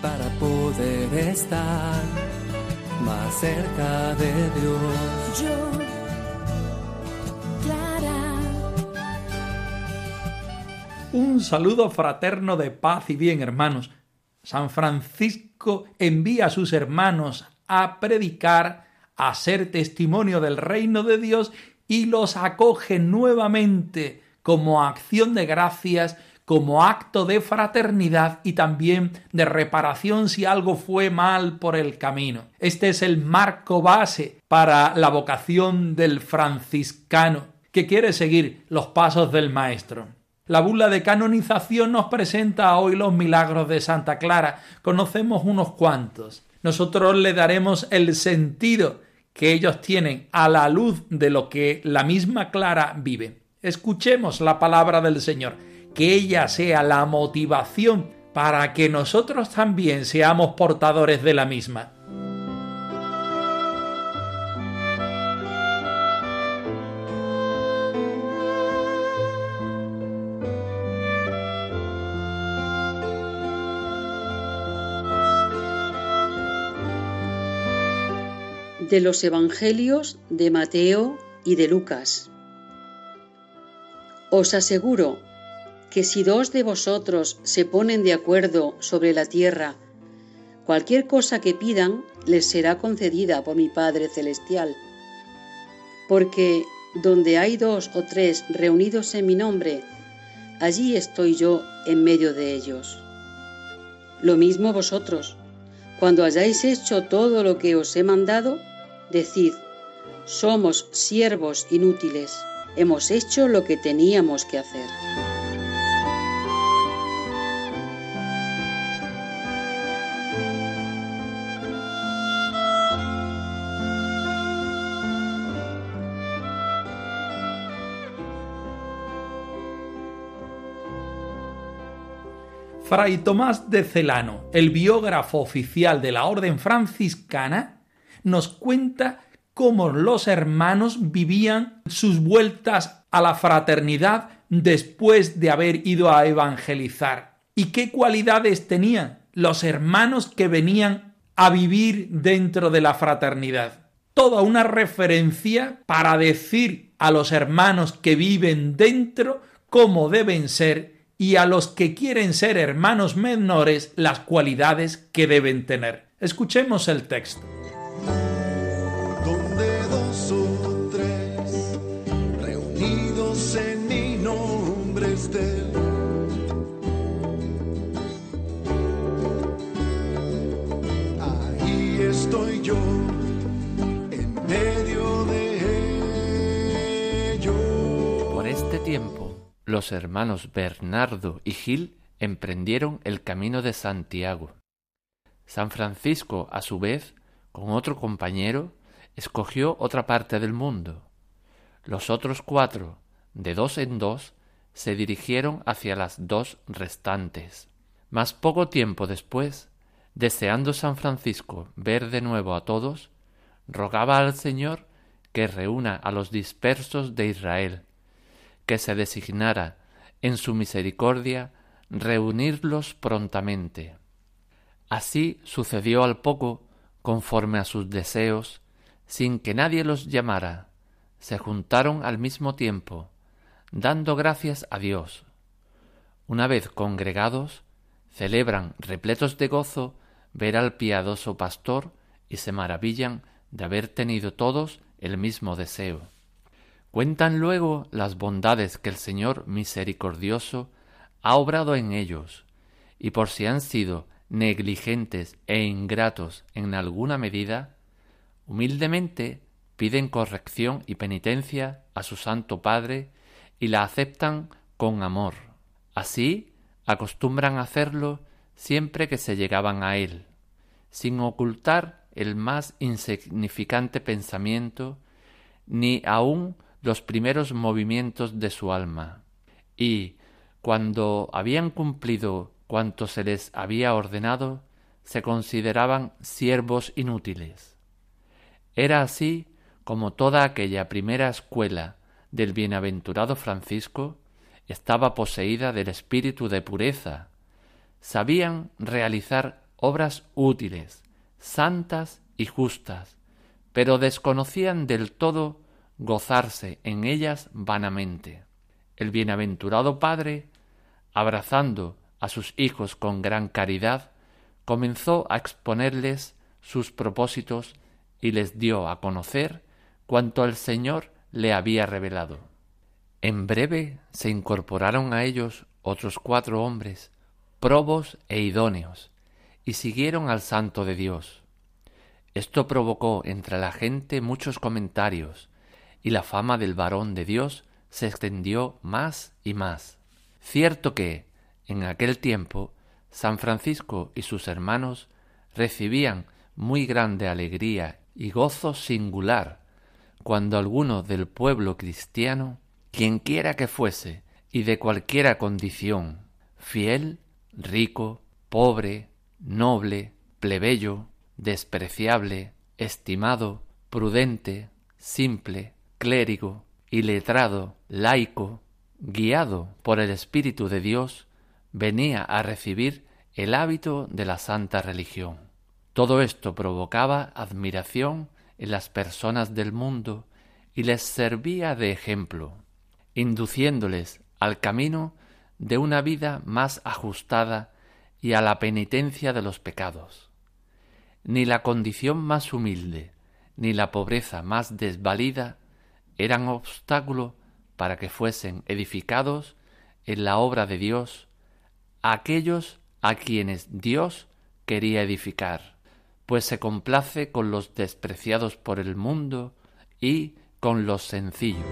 Para poder estar más cerca de Dios. Yo, Clara, Un saludo fraterno de paz y bien, hermanos. San Francisco envía a sus hermanos a predicar, a ser testimonio del reino de Dios y los acoge nuevamente como acción de gracias, como acto de fraternidad y también de reparación si algo fue mal por el camino. Este es el marco base para la vocación del franciscano, que quiere seguir los pasos del Maestro. La bula de canonización nos presenta hoy los milagros de Santa Clara. Conocemos unos cuantos. Nosotros le daremos el sentido que ellos tienen a la luz de lo que la misma Clara vive. Escuchemos la palabra del Señor, que ella sea la motivación para que nosotros también seamos portadores de la misma. de los Evangelios de Mateo y de Lucas. Os aseguro que si dos de vosotros se ponen de acuerdo sobre la tierra, cualquier cosa que pidan les será concedida por mi Padre Celestial. Porque donde hay dos o tres reunidos en mi nombre, allí estoy yo en medio de ellos. Lo mismo vosotros, cuando hayáis hecho todo lo que os he mandado, decid, somos siervos inútiles, hemos hecho lo que teníamos que hacer. Fray Tomás de Celano, el biógrafo oficial de la Orden franciscana, nos cuenta cómo los hermanos vivían sus vueltas a la fraternidad después de haber ido a evangelizar y qué cualidades tenían los hermanos que venían a vivir dentro de la fraternidad. Toda una referencia para decir a los hermanos que viven dentro cómo deben ser y a los que quieren ser hermanos menores las cualidades que deben tener. Escuchemos el texto. Los hermanos Bernardo y Gil emprendieron el camino de Santiago. San Francisco, a su vez, con otro compañero, escogió otra parte del mundo. Los otros cuatro, de dos en dos, se dirigieron hacia las dos restantes. Mas poco tiempo después, deseando San Francisco ver de nuevo a todos, rogaba al Señor que reúna a los dispersos de Israel, que se designara en su misericordia reunirlos prontamente. Así sucedió al poco, conforme a sus deseos, sin que nadie los llamara, se juntaron al mismo tiempo, dando gracias a Dios. Una vez congregados, celebran repletos de gozo ver al piadoso pastor y se maravillan de haber tenido todos el mismo deseo. Cuentan luego las bondades que el Señor misericordioso ha obrado en ellos, y por si han sido negligentes e ingratos en alguna medida, humildemente piden corrección y penitencia a su Santo Padre y la aceptan con amor. Así acostumbran hacerlo siempre que se llegaban a él, sin ocultar el más insignificante pensamiento, ni aun los primeros movimientos de su alma. Y, cuando habían cumplido cuanto se les había ordenado, se consideraban siervos inútiles. Era así como toda aquella primera escuela del bienaventurado Francisco estaba poseída del espíritu de pureza. Sabían realizar obras útiles, santas y justas, pero desconocían del todo gozarse en ellas vanamente. El bienaventurado Padre, abrazando a sus hijos con gran caridad, comenzó a exponerles sus propósitos y les dio a conocer cuanto el Señor le había revelado. En breve se incorporaron a ellos otros cuatro hombres, probos e idóneos, y siguieron al santo de Dios. Esto provocó entre la gente muchos comentarios, y la fama del varón de Dios se extendió más y más. Cierto que, en aquel tiempo, San Francisco y sus hermanos recibían muy grande alegría y gozo singular cuando alguno del pueblo cristiano, quienquiera que fuese y de cualquiera condición, fiel, rico, pobre, noble, plebeyo, despreciable, estimado, prudente, simple, clérigo, iletrado, laico, guiado por el Espíritu de Dios, venía a recibir el hábito de la santa religión. Todo esto provocaba admiración en las personas del mundo y les servía de ejemplo, induciéndoles al camino de una vida más ajustada y a la penitencia de los pecados. Ni la condición más humilde, ni la pobreza más desvalida eran obstáculo para que fuesen edificados en la obra de Dios aquellos a quienes Dios quería edificar, pues se complace con los despreciados por el mundo y con los sencillos.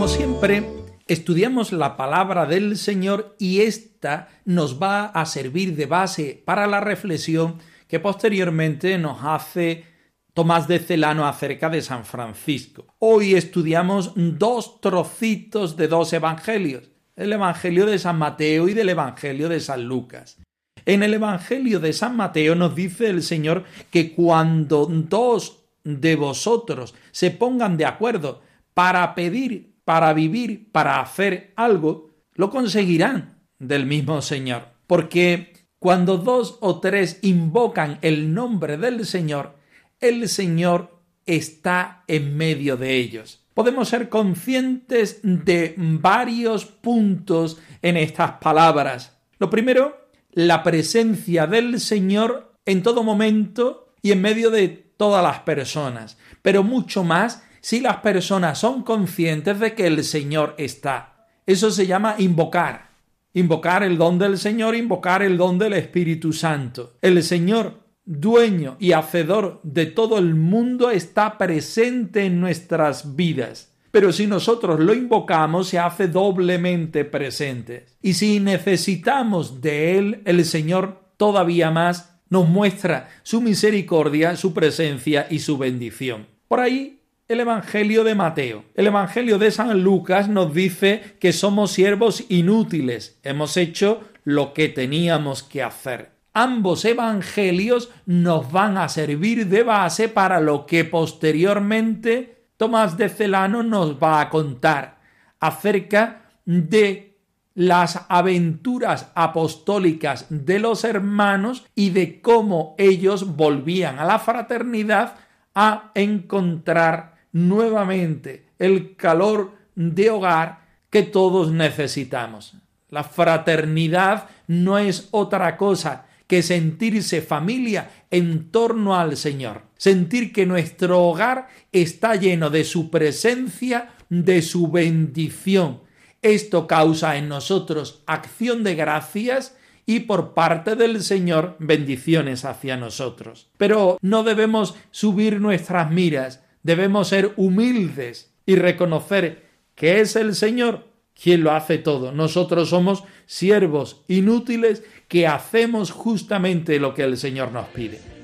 Como siempre, estudiamos la palabra del Señor y ésta nos va a servir de base para la reflexión que posteriormente nos hace Tomás de Celano acerca de San Francisco. Hoy estudiamos dos trocitos de dos evangelios, el Evangelio de San Mateo y del Evangelio de San Lucas. En el Evangelio de San Mateo nos dice el Señor que cuando dos de vosotros se pongan de acuerdo para pedir, para vivir, para hacer algo, lo conseguirán del mismo Señor. Porque cuando dos o tres invocan el nombre del Señor, el Señor está en medio de ellos. Podemos ser conscientes de varios puntos en estas palabras. Lo primero, la presencia del Señor en todo momento y en medio de todas las personas, pero mucho más si las personas son conscientes de que el Señor está. Eso se llama invocar. Invocar el don del Señor, invocar el don del Espíritu Santo. El Señor, dueño y hacedor de todo el mundo, está presente en nuestras vidas. Pero si nosotros lo invocamos, se hace doblemente presente. Y si necesitamos de Él, el Señor todavía más nos muestra su misericordia, su presencia y su bendición. Por ahí el Evangelio de Mateo. El Evangelio de San Lucas nos dice que somos siervos inútiles, hemos hecho lo que teníamos que hacer. Ambos evangelios nos van a servir de base para lo que posteriormente Tomás de Celano nos va a contar acerca de las aventuras apostólicas de los hermanos y de cómo ellos volvían a la fraternidad a encontrar nuevamente el calor de hogar que todos necesitamos. La fraternidad no es otra cosa que sentirse familia en torno al Señor. sentir que nuestro hogar está lleno de su presencia, de su bendición. Esto causa en nosotros acción de gracias y por parte del Señor bendiciones hacia nosotros. Pero no debemos subir nuestras miras, debemos ser humildes y reconocer que es el Señor quien lo hace todo. Nosotros somos siervos inútiles que hacemos justamente lo que el Señor nos pide.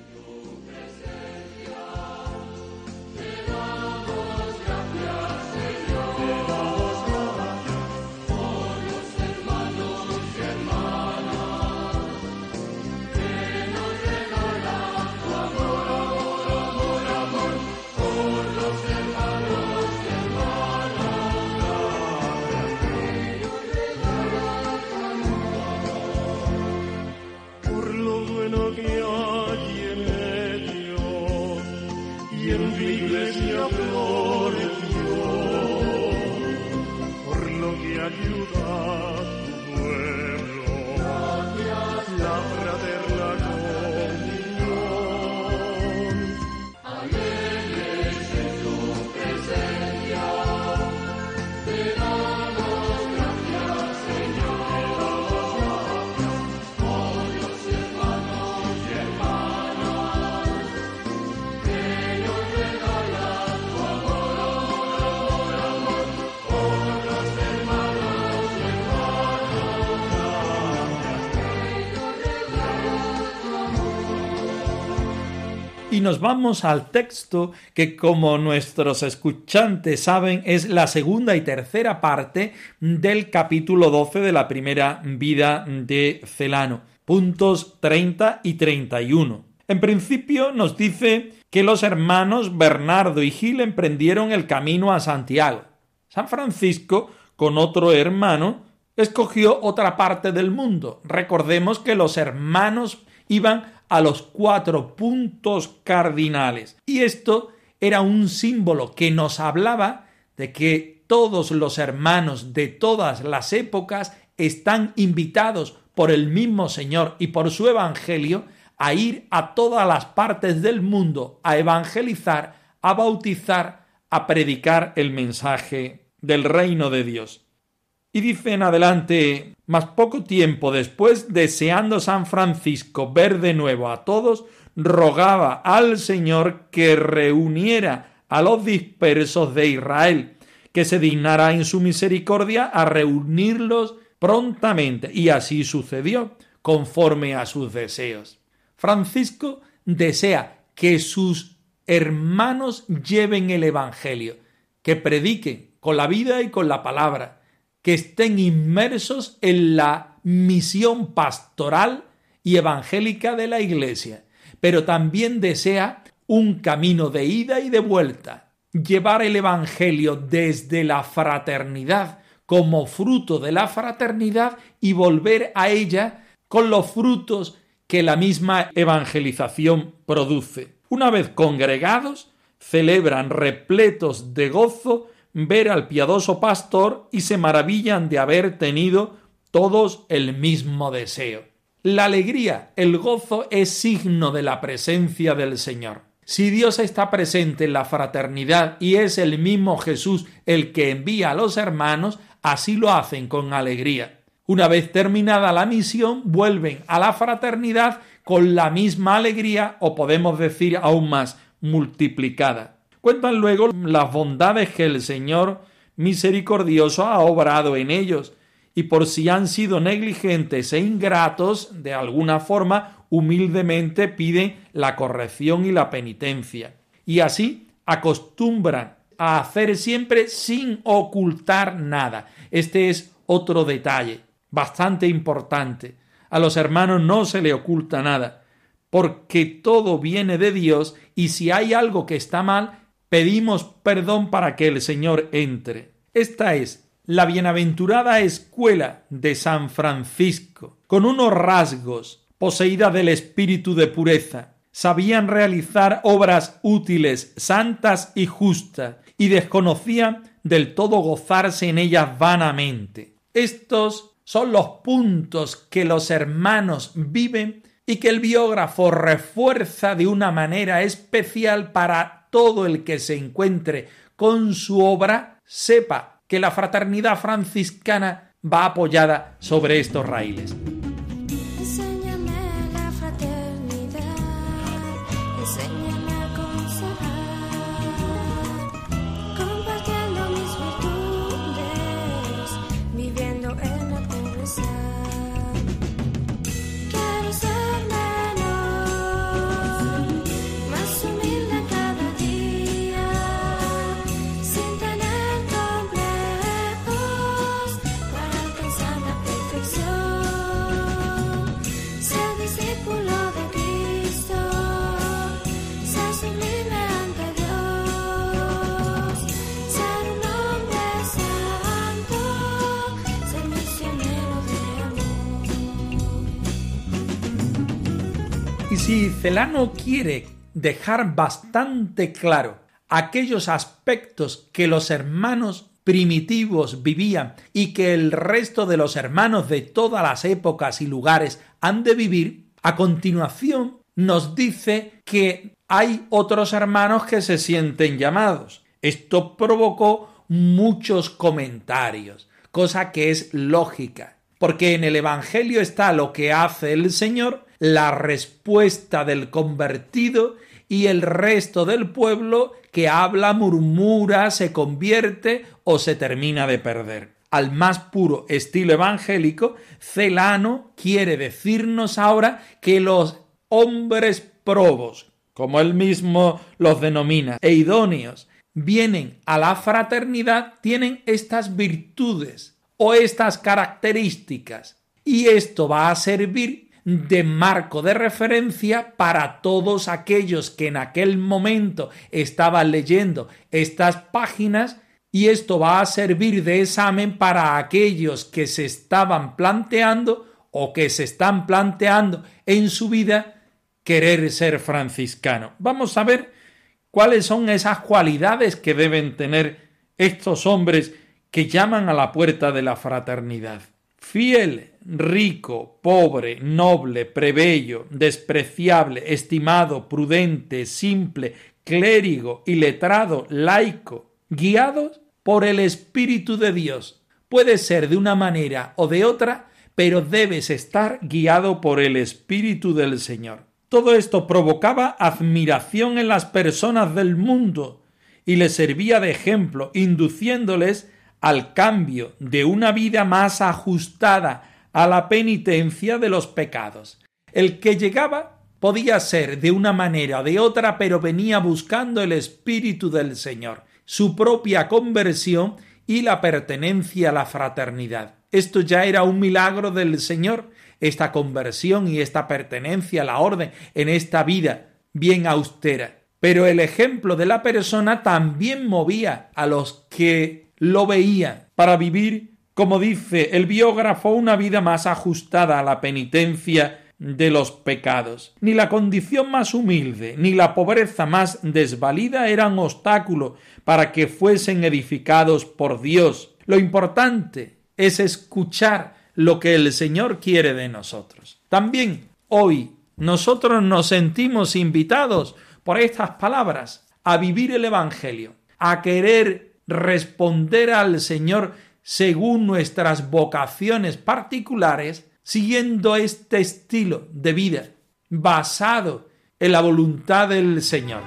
Y nos vamos al texto que como nuestros escuchantes saben es la segunda y tercera parte del capítulo 12 de la primera vida de Celano, puntos 30 y 31. En principio nos dice que los hermanos Bernardo y Gil emprendieron el camino a Santiago. San Francisco, con otro hermano, escogió otra parte del mundo. Recordemos que los hermanos iban a los cuatro puntos cardinales. Y esto era un símbolo que nos hablaba de que todos los hermanos de todas las épocas están invitados por el mismo Señor y por su Evangelio a ir a todas las partes del mundo a evangelizar, a bautizar, a predicar el mensaje del reino de Dios. Y dice en adelante, más poco tiempo después, deseando San Francisco ver de nuevo a todos, rogaba al Señor que reuniera a los dispersos de Israel, que se dignara en su misericordia a reunirlos prontamente. Y así sucedió, conforme a sus deseos. Francisco desea que sus hermanos lleven el Evangelio, que prediquen con la vida y con la palabra, que estén inmersos en la misión pastoral y evangélica de la Iglesia, pero también desea un camino de ida y de vuelta, llevar el Evangelio desde la fraternidad como fruto de la fraternidad y volver a ella con los frutos que la misma evangelización produce. Una vez congregados, celebran repletos de gozo ver al piadoso pastor y se maravillan de haber tenido todos el mismo deseo. La alegría, el gozo es signo de la presencia del Señor. Si Dios está presente en la fraternidad y es el mismo Jesús el que envía a los hermanos, así lo hacen con alegría. Una vez terminada la misión, vuelven a la fraternidad con la misma alegría o podemos decir aún más multiplicada. Cuentan luego las bondades que el Señor misericordioso ha obrado en ellos, y por si han sido negligentes e ingratos, de alguna forma, humildemente piden la corrección y la penitencia. Y así acostumbran a hacer siempre sin ocultar nada. Este es otro detalle bastante importante. A los hermanos no se le oculta nada, porque todo viene de Dios y si hay algo que está mal, pedimos perdón para que el Señor entre. Esta es la bienaventurada escuela de San Francisco, con unos rasgos, poseída del espíritu de pureza, sabían realizar obras útiles, santas y justas, y desconocían del todo gozarse en ellas vanamente. Estos son los puntos que los hermanos viven y que el biógrafo refuerza de una manera especial para todo el que se encuentre con su obra, sepa que la fraternidad franciscana va apoyada sobre estos raíles. si Celano quiere dejar bastante claro aquellos aspectos que los hermanos primitivos vivían y que el resto de los hermanos de todas las épocas y lugares han de vivir, a continuación nos dice que hay otros hermanos que se sienten llamados. Esto provocó muchos comentarios, cosa que es lógica, porque en el Evangelio está lo que hace el Señor la respuesta del convertido y el resto del pueblo que habla, murmura, se convierte o se termina de perder. Al más puro estilo evangélico, Celano quiere decirnos ahora que los hombres probos, como él mismo los denomina, e idóneos, vienen a la fraternidad, tienen estas virtudes o estas características. Y esto va a servir de marco de referencia para todos aquellos que en aquel momento estaban leyendo estas páginas y esto va a servir de examen para aquellos que se estaban planteando o que se están planteando en su vida querer ser franciscano. Vamos a ver cuáles son esas cualidades que deben tener estos hombres que llaman a la puerta de la fraternidad. Fiel, rico, pobre, noble, prebello, despreciable, estimado, prudente, simple, clérigo, y letrado, laico, guiados por el Espíritu de Dios. Puede ser de una manera o de otra, pero debes estar guiado por el Espíritu del Señor. Todo esto provocaba admiración en las personas del mundo y les servía de ejemplo, induciéndoles al cambio de una vida más ajustada a la penitencia de los pecados. El que llegaba podía ser de una manera o de otra, pero venía buscando el Espíritu del Señor, su propia conversión y la pertenencia a la fraternidad. Esto ya era un milagro del Señor, esta conversión y esta pertenencia a la orden en esta vida bien austera. Pero el ejemplo de la persona también movía a los que lo veían para vivir como dice el biógrafo, una vida más ajustada a la penitencia de los pecados. Ni la condición más humilde, ni la pobreza más desvalida eran obstáculo para que fuesen edificados por Dios. Lo importante es escuchar lo que el Señor quiere de nosotros. También hoy nosotros nos sentimos invitados por estas palabras a vivir el Evangelio, a querer responder al Señor según nuestras vocaciones particulares, siguiendo este estilo de vida basado en la voluntad del Señor.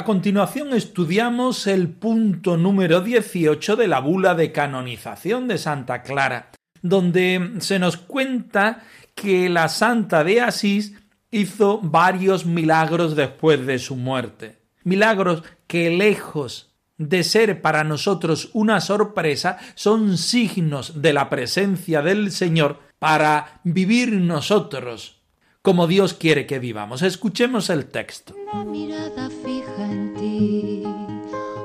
A continuación estudiamos el punto número 18 de la bula de canonización de Santa Clara, donde se nos cuenta que la Santa de Asís hizo varios milagros después de su muerte. Milagros que lejos de ser para nosotros una sorpresa, son signos de la presencia del Señor para vivir nosotros como Dios quiere que vivamos. Escuchemos el texto. La mirada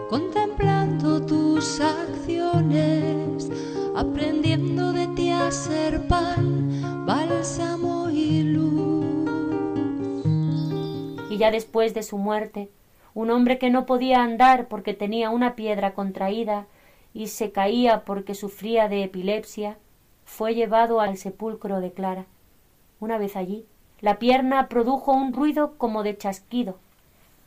contemplando tus acciones, aprendiendo de ti a ser pan, bálsamo y luz. Y ya después de su muerte, un hombre que no podía andar porque tenía una piedra contraída y se caía porque sufría de epilepsia, fue llevado al sepulcro de Clara. Una vez allí, la pierna produjo un ruido como de chasquido,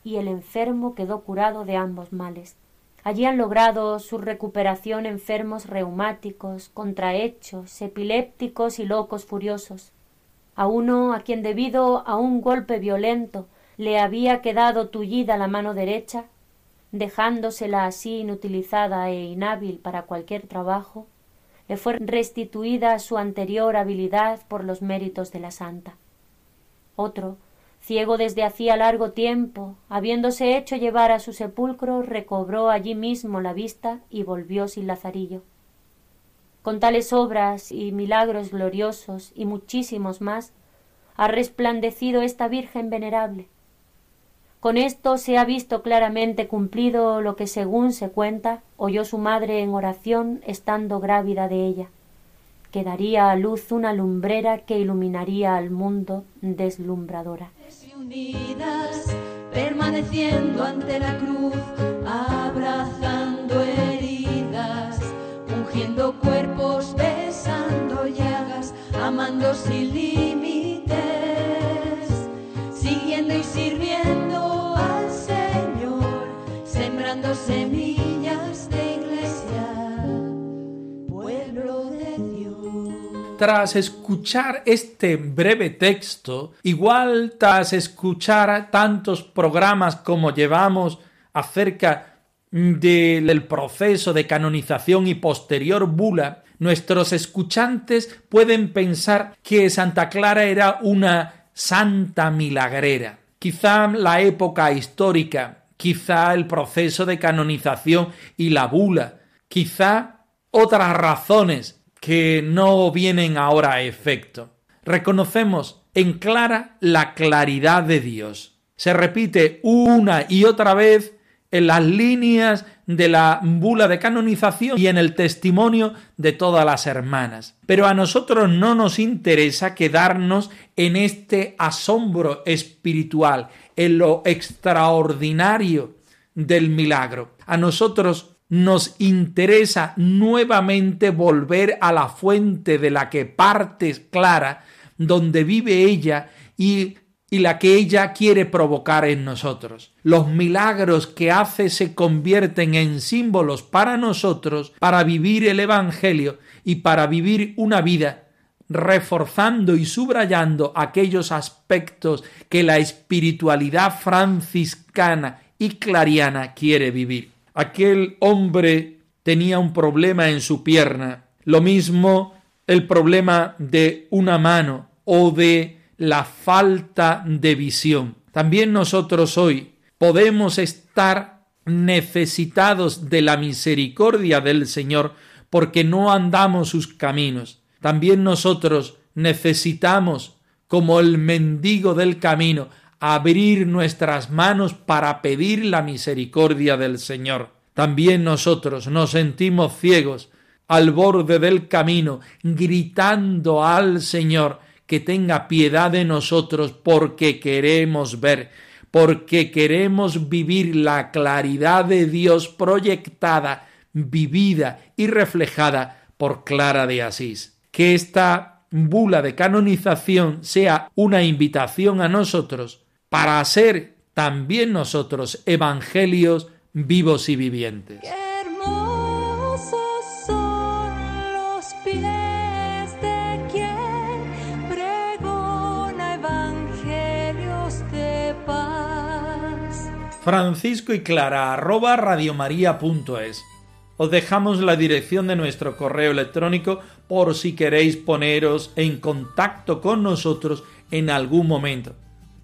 y el enfermo quedó curado de ambos males. Allí han logrado su recuperación enfermos reumáticos, contrahechos, epilépticos y locos furiosos. A uno a quien debido a un golpe violento le había quedado tullida la mano derecha, dejándosela así inutilizada e inhábil para cualquier trabajo, le fue restituida su anterior habilidad por los méritos de la santa. Otro, ciego desde hacía largo tiempo, habiéndose hecho llevar a su sepulcro, recobró allí mismo la vista y volvió sin lazarillo. Con tales obras y milagros gloriosos y muchísimos más, ha resplandecido esta Virgen venerable, con esto se ha visto claramente cumplido lo que según se cuenta oyó su madre en oración estando grávida de ella, que daría a luz una lumbrera que iluminaría al mundo deslumbradora. Unidas, permaneciendo ante la cruz, abrazando heridas, ungiendo cuerpos, besando llagas, amando sin límites, siguiendo y sirviendo al Señor, sembrando semillas Tras escuchar este breve texto, igual tras escuchar tantos programas como llevamos acerca del proceso de canonización y posterior bula, nuestros escuchantes pueden pensar que Santa Clara era una santa milagrera. Quizá la época histórica, quizá el proceso de canonización y la bula, quizá otras razones que no vienen ahora a efecto. Reconocemos en Clara la claridad de Dios. Se repite una y otra vez en las líneas de la bula de canonización y en el testimonio de todas las hermanas. Pero a nosotros no nos interesa quedarnos en este asombro espiritual, en lo extraordinario del milagro. A nosotros nos interesa nuevamente volver a la fuente de la que parte Clara, donde vive ella y y la que ella quiere provocar en nosotros. Los milagros que hace se convierten en símbolos para nosotros para vivir el Evangelio y para vivir una vida reforzando y subrayando aquellos aspectos que la espiritualidad franciscana y clariana quiere vivir. Aquel hombre tenía un problema en su pierna, lo mismo el problema de una mano o de la falta de visión. También nosotros hoy podemos estar necesitados de la misericordia del Señor porque no andamos sus caminos. También nosotros necesitamos, como el mendigo del camino, abrir nuestras manos para pedir la misericordia del Señor. También nosotros nos sentimos ciegos al borde del camino, gritando al Señor que tenga piedad de nosotros porque queremos ver, porque queremos vivir la claridad de Dios proyectada, vivida y reflejada por Clara de Asís. Que esta bula de canonización sea una invitación a nosotros para ser también nosotros evangelios vivos y vivientes. Francisco y Clara arroba radiomaria.es. Os dejamos la dirección de nuestro correo electrónico por si queréis poneros en contacto con nosotros en algún momento.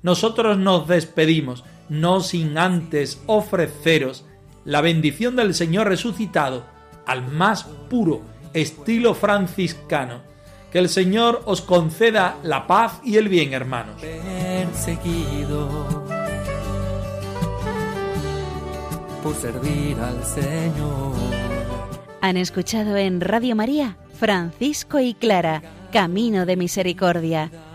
Nosotros nos despedimos, no sin antes ofreceros la bendición del Señor resucitado al más puro estilo franciscano. Que el Señor os conceda la paz y el bien, hermanos. Perseguido por servir al Señor. Han escuchado en Radio María Francisco y Clara, Camino de Misericordia,